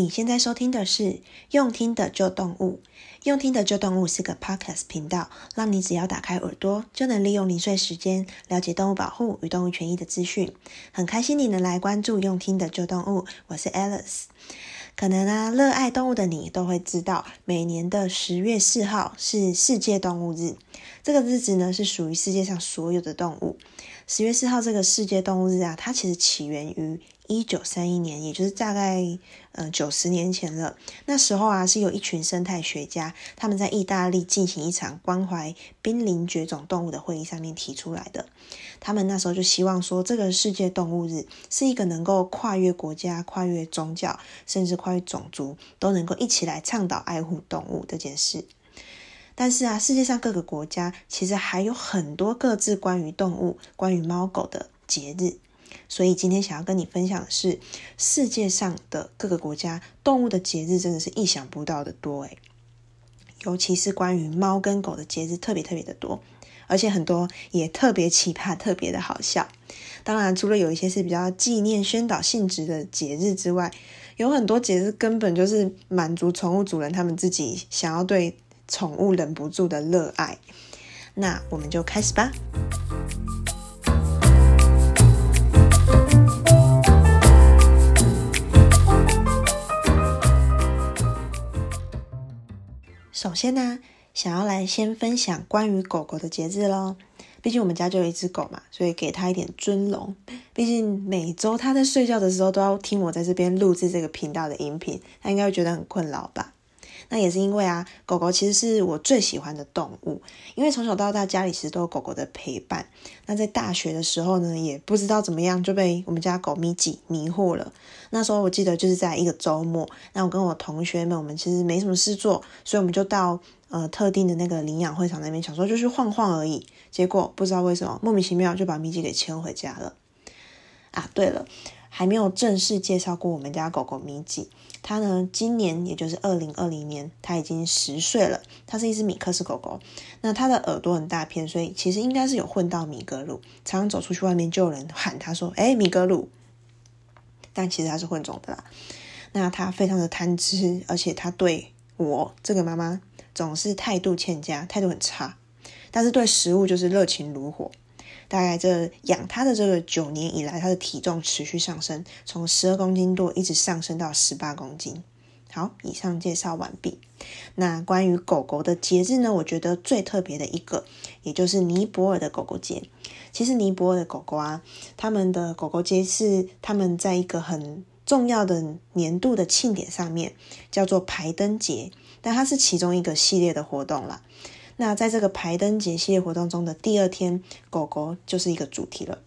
你现在收听的是用听的救动物，用听的救动物是个 podcast 频道，让你只要打开耳朵，就能利用零碎时间了解动物保护与动物权益的资讯。很开心你能来关注用听的救动物，我是 Alice。可能啊，热爱动物的你都会知道，每年的十月四号是世界动物日，这个日子呢是属于世界上所有的动物。十月四号这个世界动物日啊，它其实起源于一九三一年，也就是大概呃九十年前了。那时候啊，是有一群生态学家，他们在意大利进行一场关怀濒临绝种动物的会议上面提出来的。他们那时候就希望说，这个世界动物日是一个能够跨越国家、跨越宗教，甚至跨越种族，都能够一起来倡导爱护动物这件事。但是啊，世界上各个国家其实还有很多各自关于动物、关于猫狗的节日。所以今天想要跟你分享的是，世界上的各个国家动物的节日真的是意想不到的多诶，尤其是关于猫跟狗的节日特别特别的多，而且很多也特别奇葩、特别的好笑。当然，除了有一些是比较纪念、宣导性质的节日之外，有很多节日根本就是满足宠物主人他们自己想要对宠物忍不住的热爱。那我们就开始吧。首先呢，想要来先分享关于狗狗的节日喽。毕竟我们家就有一只狗嘛，所以给它一点尊荣。毕竟每周它在睡觉的时候都要听我在这边录制这个频道的音频，它应该会觉得很困扰吧。那也是因为啊，狗狗其实是我最喜欢的动物，因为从小到大家里其实都有狗狗的陪伴。那在大学的时候呢，也不知道怎么样就被我们家狗咪吉迷惑了。那时候我记得就是在一个周末，那我跟我同学们，我们其实没什么事做，所以我们就到呃特定的那个领养会场那边，想说就去晃晃而已。结果不知道为什么莫名其妙就把咪吉给牵回家了。啊，对了。还没有正式介绍过我们家狗狗米吉，它呢，今年也就是二零二零年，它已经十岁了。它是一只米克斯狗狗，那它的耳朵很大片，所以其实应该是有混到米格鲁。常常走出去外面就有人喊它说：“哎，米格鲁。”但其实它是混种的啦。那它非常的贪吃，而且它对我这个妈妈总是态度欠佳，态度很差。但是对食物就是热情如火。大概这养它的这个九年以来，它的体重持续上升，从十二公斤多一直上升到十八公斤。好，以上介绍完毕。那关于狗狗的节日呢？我觉得最特别的一个，也就是尼泊尔的狗狗节。其实尼泊尔的狗狗啊，他们的狗狗节是他们在一个很重要的年度的庆典上面，叫做排灯节，但它是其中一个系列的活动啦。那在这个排灯节系列活动中的第二天，狗狗就是一个主题了。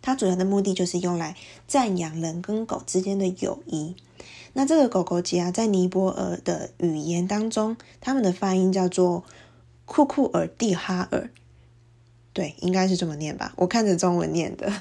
它主要的目的就是用来赞扬人跟狗之间的友谊。那这个狗狗节啊，在尼泊尔的语言当中，他们的发音叫做库库尔蒂哈尔。对，应该是这么念吧？我看着中文念的。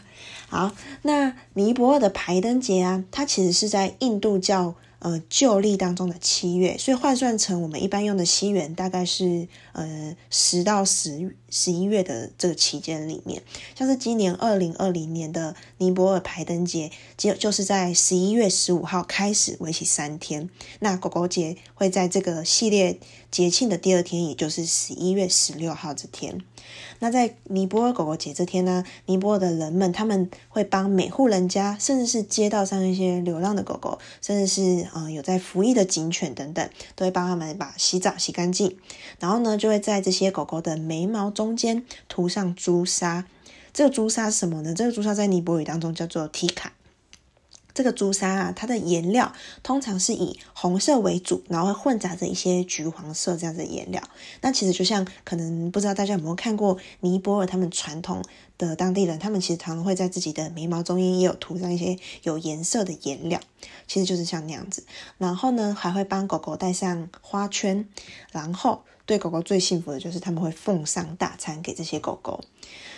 好，那尼泊尔的排灯节啊，它其实是在印度教。呃，旧历当中的七月，所以换算成我们一般用的西元，大概是呃十到十十一月的这个期间里面，像是今年二零二零年的尼泊尔排灯节，就就是在十一月十五号开始，为期三天。那狗狗节会在这个系列节庆的第二天，也就是十一月十六号这天。那在尼泊尔狗狗节这天呢，尼泊尔的人们他们会帮每户人家，甚至是街道上一些流浪的狗狗，甚至是呃有在服役的警犬等等，都会帮他们把洗澡洗干净。然后呢，就会在这些狗狗的眉毛中间涂上朱砂。这个朱砂是什么呢？这个朱砂在尼泊尔语当中叫做提卡。这个朱砂啊，它的颜料通常是以红色为主，然后会混杂着一些橘黄色这样子的颜料。那其实就像可能不知道大家有没有看过尼泊尔他们传统的当地人，他们其实常常会在自己的眉毛中间也有涂上一些有颜色的颜料，其实就是像那样子。然后呢，还会帮狗狗戴上花圈。然后对狗狗最幸福的就是他们会奉上大餐给这些狗狗。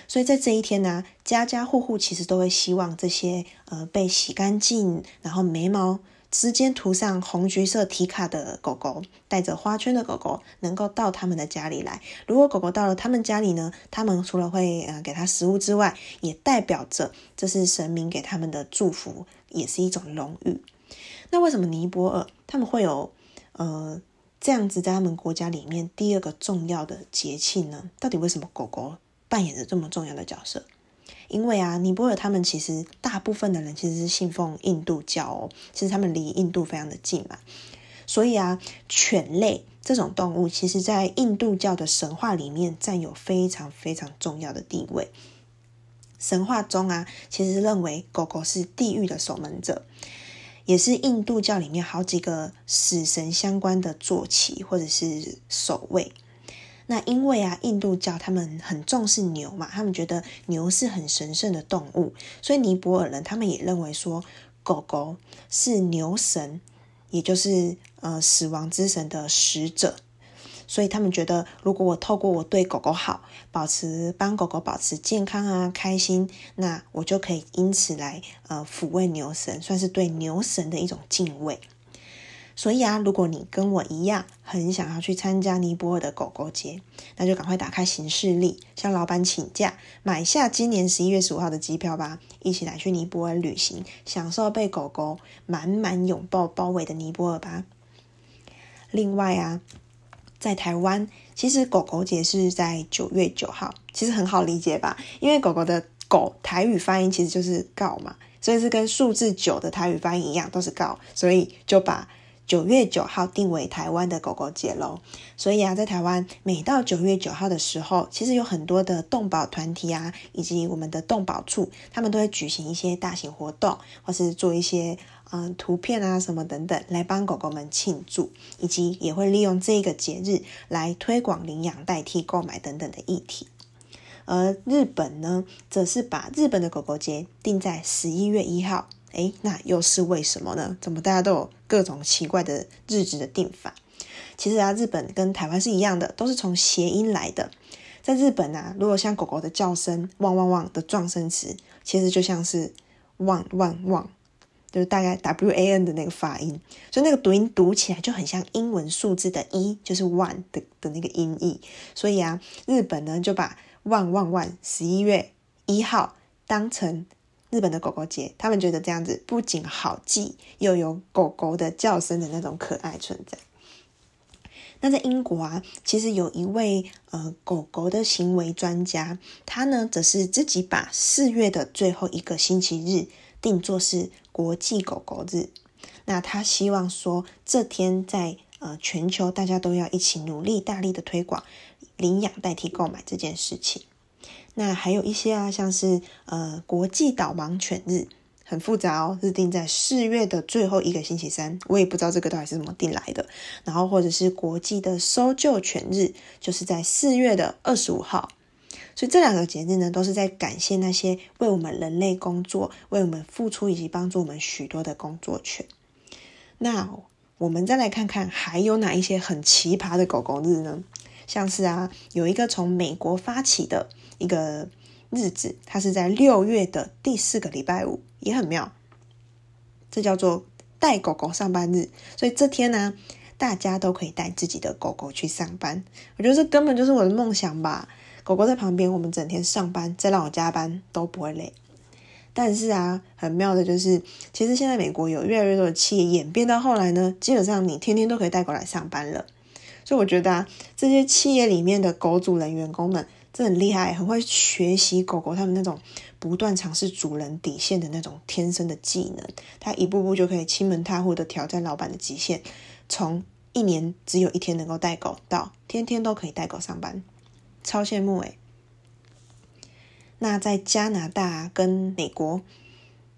所以在这一天呢，家家户户其实都会希望这些呃被洗干净，然后眉毛之间涂上红橘色提卡的狗狗，带着花圈的狗狗，能够到他们的家里来。如果狗狗到了他们家里呢，他们除了会呃给它食物之外，也代表着这是神明给他们的祝福，也是一种荣誉。那为什么尼泊尔他们会有呃这样子在他们国家里面第二个重要的节庆呢？到底为什么狗狗扮演着这么重要的角色？因为啊，尼泊尔他们其实大部分的人其实是信奉印度教哦，其实他们离印度非常的近嘛，所以啊，犬类这种动物，其实在印度教的神话里面占有非常非常重要的地位。神话中啊，其实认为狗狗是地狱的守门者，也是印度教里面好几个死神相关的坐骑或者是守卫。那因为啊，印度教他们很重视牛嘛，他们觉得牛是很神圣的动物，所以尼泊尔人他们也认为说，狗狗是牛神，也就是呃死亡之神的使者。所以他们觉得，如果我透过我对狗狗好，保持帮狗狗保持健康啊、开心，那我就可以因此来呃抚慰牛神，算是对牛神的一种敬畏。所以啊，如果你跟我一样很想要去参加尼泊尔的狗狗节，那就赶快打开行事历，向老板请假，买下今年十一月十五号的机票吧，一起来去尼泊尔旅行，享受被狗狗满满拥抱包围的尼泊尔吧。另外啊。在台湾，其实狗狗节是在九月九号，其实很好理解吧？因为狗狗的“狗”台语发音其实就是“告”嘛，所以是跟数字九的台语发音一样，都是“告”，所以就把九月九号定为台湾的狗狗节喽。所以啊，在台湾每到九月九号的时候，其实有很多的动保团体啊，以及我们的动保处，他们都会举行一些大型活动，或是做一些。嗯，图片啊，什么等等，来帮狗狗们庆祝，以及也会利用这个节日来推广领养代替购买等等的议题。而日本呢，则是把日本的狗狗节定在十一月一号。诶，那又是为什么呢？怎么大家都有各种奇怪的日子的定法？其实啊，日本跟台湾是一样的，都是从谐音来的。在日本啊，如果像狗狗的叫声“汪汪汪”的状声词，其实就像是“汪汪汪”。就是大概 W A N 的那个发音，所以那个读音读起来就很像英文数字的一，就是 one 的的那个音译。所以啊，日本呢就把万万万十一月一号当成日本的狗狗节，他们觉得这样子不仅好记，又有狗狗的叫声的那种可爱存在。那在英国啊，其实有一位呃狗狗的行为专家，他呢则是自己把四月的最后一个星期日定作是国际狗狗日，那他希望说，这天在呃全球大家都要一起努力，大力的推广领养代替购买这件事情。那还有一些啊，像是呃国际导盲犬日，很复杂哦，是定在四月的最后一个星期三，我也不知道这个到底是怎么定来的。然后或者是国际的搜救犬日，就是在四月的二十五号。所以这两个节日呢，都是在感谢那些为我们人类工作、为我们付出以及帮助我们许多的工作犬。那我们再来看看还有哪一些很奇葩的狗狗日呢？像是啊，有一个从美国发起的一个日子，它是在六月的第四个礼拜五，也很妙。这叫做带狗狗上班日，所以这天呢，大家都可以带自己的狗狗去上班。我觉得这根本就是我的梦想吧。狗狗在旁边，我们整天上班，再让我加班都不会累。但是啊，很妙的就是，其实现在美国有越来越多的企业演变到后来呢，基本上你天天都可以带狗来上班了。所以我觉得啊，这些企业里面的狗主人员工们真的很厉害，很会学习狗狗他们那种不断尝试主人底线的那种天生的技能，他一步步就可以欺门踏户的挑战老板的极限，从一年只有一天能够带狗，到天天都可以带狗上班。超羡慕诶。那在加拿大跟美国，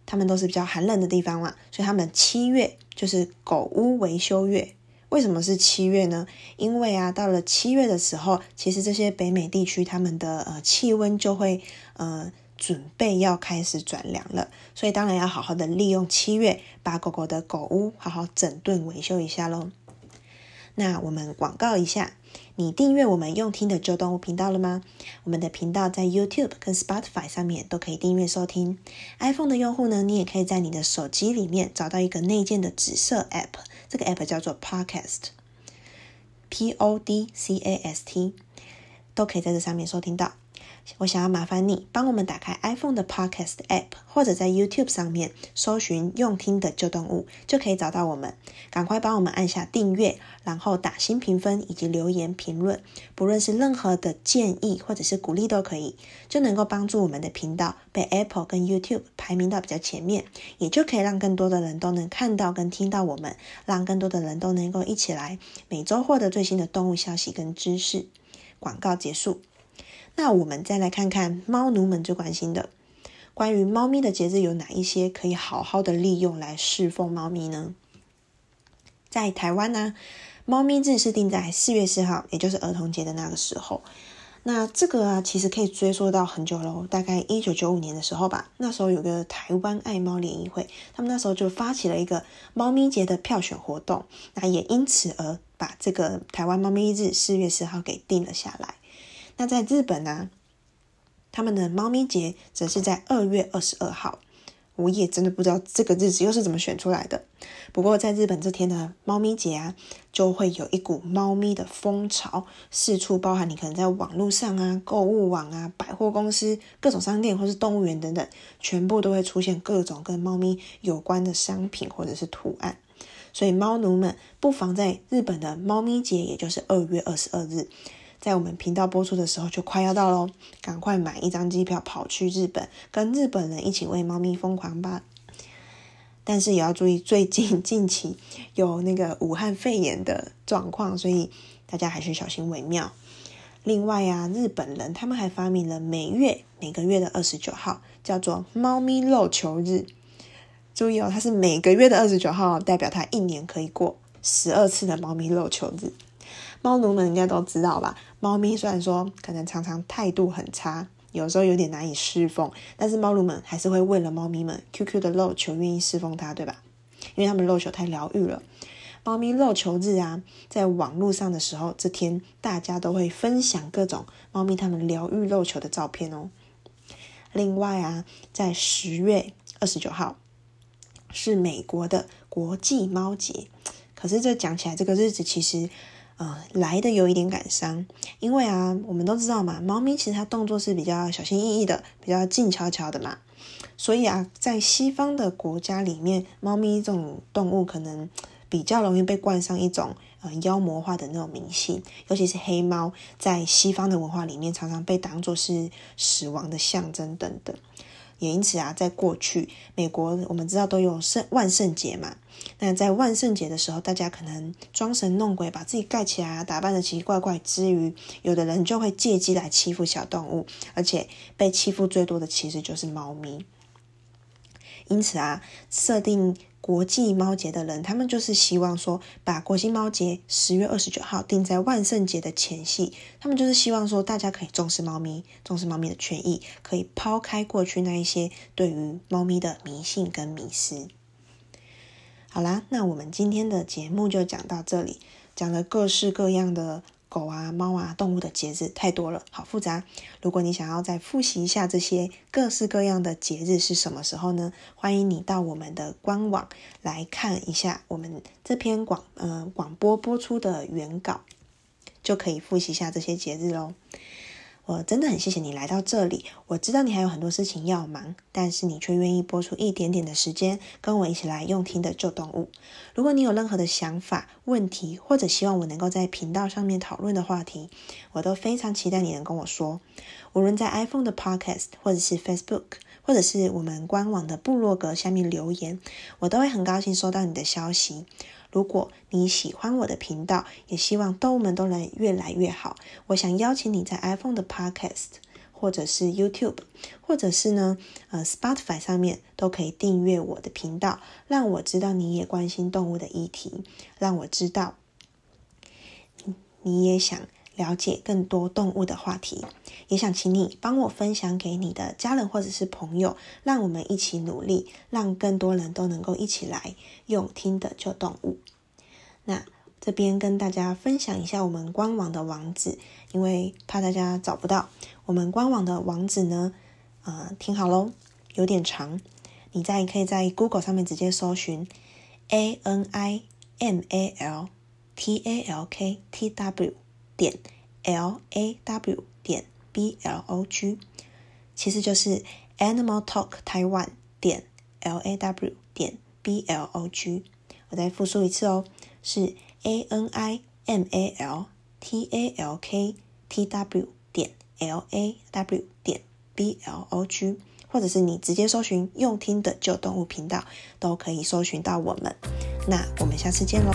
他们都是比较寒冷的地方嘛，所以他们七月就是狗屋维修月。为什么是七月呢？因为啊，到了七月的时候，其实这些北美地区他们的呃气温就会呃准备要开始转凉了，所以当然要好好的利用七月，把狗狗的狗屋好好整顿维修一下喽。那我们广告一下。你订阅我们用听的旧动物频道了吗？我们的频道在 YouTube 跟 Spotify 上面都可以订阅收听。iPhone 的用户呢，你也可以在你的手机里面找到一个内建的紫色 App，这个 App 叫做 Podcast，P O D C A S T，都可以在这上面收听到。我想要麻烦你帮我们打开 iPhone 的 Podcast App，或者在 YouTube 上面搜寻“用听的旧动物”，就可以找到我们。赶快帮我们按下订阅，然后打新评分以及留言评论，不论是任何的建议或者是鼓励都可以，就能够帮助我们的频道被 Apple 跟 YouTube 排名到比较前面，也就可以让更多的人都能看到跟听到我们，让更多的人都能够一起来每周获得最新的动物消息跟知识。广告结束。那我们再来看看猫奴们最关心的，关于猫咪的节日有哪一些可以好好的利用来侍奉猫咪呢？在台湾呢，猫咪日是定在四月四号，也就是儿童节的那个时候。那这个啊，其实可以追溯到很久喽，大概一九九五年的时候吧。那时候有个台湾爱猫联谊会，他们那时候就发起了一个猫咪节的票选活动，那也因此而把这个台湾猫咪日四月四号给定了下来。那在日本呢，他们的猫咪节则是在二月二十二号。我也真的不知道这个日子又是怎么选出来的。不过在日本这天的猫咪节啊，就会有一股猫咪的风潮，四处包含你可能在网络上啊、购物网啊、百货公司、各种商店或是动物园等等，全部都会出现各种跟猫咪有关的商品或者是图案。所以猫奴们不妨在日本的猫咪节，也就是二月二十二日。在我们频道播出的时候就快要到喽，赶快买一张机票跑去日本，跟日本人一起为猫咪疯狂吧！但是也要注意，最近近期有那个武汉肺炎的状况，所以大家还是小心为妙。另外啊，日本人他们还发明了每月每个月的二十九号叫做猫咪肉球日，注意哦，它是每个月的二十九号，代表它一年可以过十二次的猫咪肉球日。猫奴们应该都知道吧？猫咪虽然说可能常常态度很差，有时候有点难以侍奉，但是猫奴们还是会为了猫咪们 QQ 的肉球愿意侍奉它，对吧？因为他们肉球太疗愈了。猫咪肉球日啊，在网络上的时候，这天大家都会分享各种猫咪他们疗愈肉球的照片哦。另外啊，在十月二十九号是美国的国际猫节，可是这讲起来这个日子其实。呃，来的有一点感伤，因为啊，我们都知道嘛，猫咪其实它动作是比较小心翼翼的，比较静悄悄的嘛，所以啊，在西方的国家里面，猫咪这种动物可能比较容易被冠上一种呃妖魔化的那种迷信，尤其是黑猫，在西方的文化里面常常被当作是死亡的象征等等。也因此啊，在过去，美国我们知道都有圣万圣节嘛。那在万圣节的时候，大家可能装神弄鬼，把自己盖起来啊，打扮的奇奇怪怪之余，有的人就会借机来欺负小动物，而且被欺负最多的其实就是猫咪。因此啊，设定。国际猫节的人，他们就是希望说，把国际猫节十月二十九号定在万圣节的前夕。他们就是希望说，大家可以重视猫咪，重视猫咪的权益，可以抛开过去那一些对于猫咪的迷信跟迷思。好啦，那我们今天的节目就讲到这里，讲了各式各样的。狗啊、猫啊、动物的节日太多了，好复杂。如果你想要再复习一下这些各式各样的节日是什么时候呢？欢迎你到我们的官网来看一下我们这篇广呃广播播出的原稿，就可以复习一下这些节日喽。我真的很谢谢你来到这里。我知道你还有很多事情要忙，但是你却愿意拨出一点点的时间跟我一起来用听的旧动物。如果你有任何的想法、问题，或者希望我能够在频道上面讨论的话题，我都非常期待你能跟我说。无论在 iPhone 的 Podcast，或者是 Facebook，或者是我们官网的部落格下面留言，我都会很高兴收到你的消息。如果你喜欢我的频道，也希望动物们都能越来越好，我想邀请你在 iPhone 的 Podcast，或者是 YouTube，或者是呢，呃，Spotify 上面都可以订阅我的频道，让我知道你也关心动物的议题，让我知道你也想了解更多动物的话题，也想请你帮我分享给你的家人或者是朋友，让我们一起努力，让更多人都能够一起来用听的旧动物。那这边跟大家分享一下我们官网的网址，因为怕大家找不到。我们官网的网址呢，呃，听好喽，有点长，你在可以在 Google 上面直接搜寻 A N I M A L T A L K T W 点 L A W 点 b l o g，其实就是 Animal Talk Taiwan 点 l a w 点 b l o g。我再复述一次哦，是 a n i m a l t a l k t w 点 l a w 点 b l o g，或者是你直接搜寻用听的旧动物频道，都可以搜寻到我们。那我们下次见喽。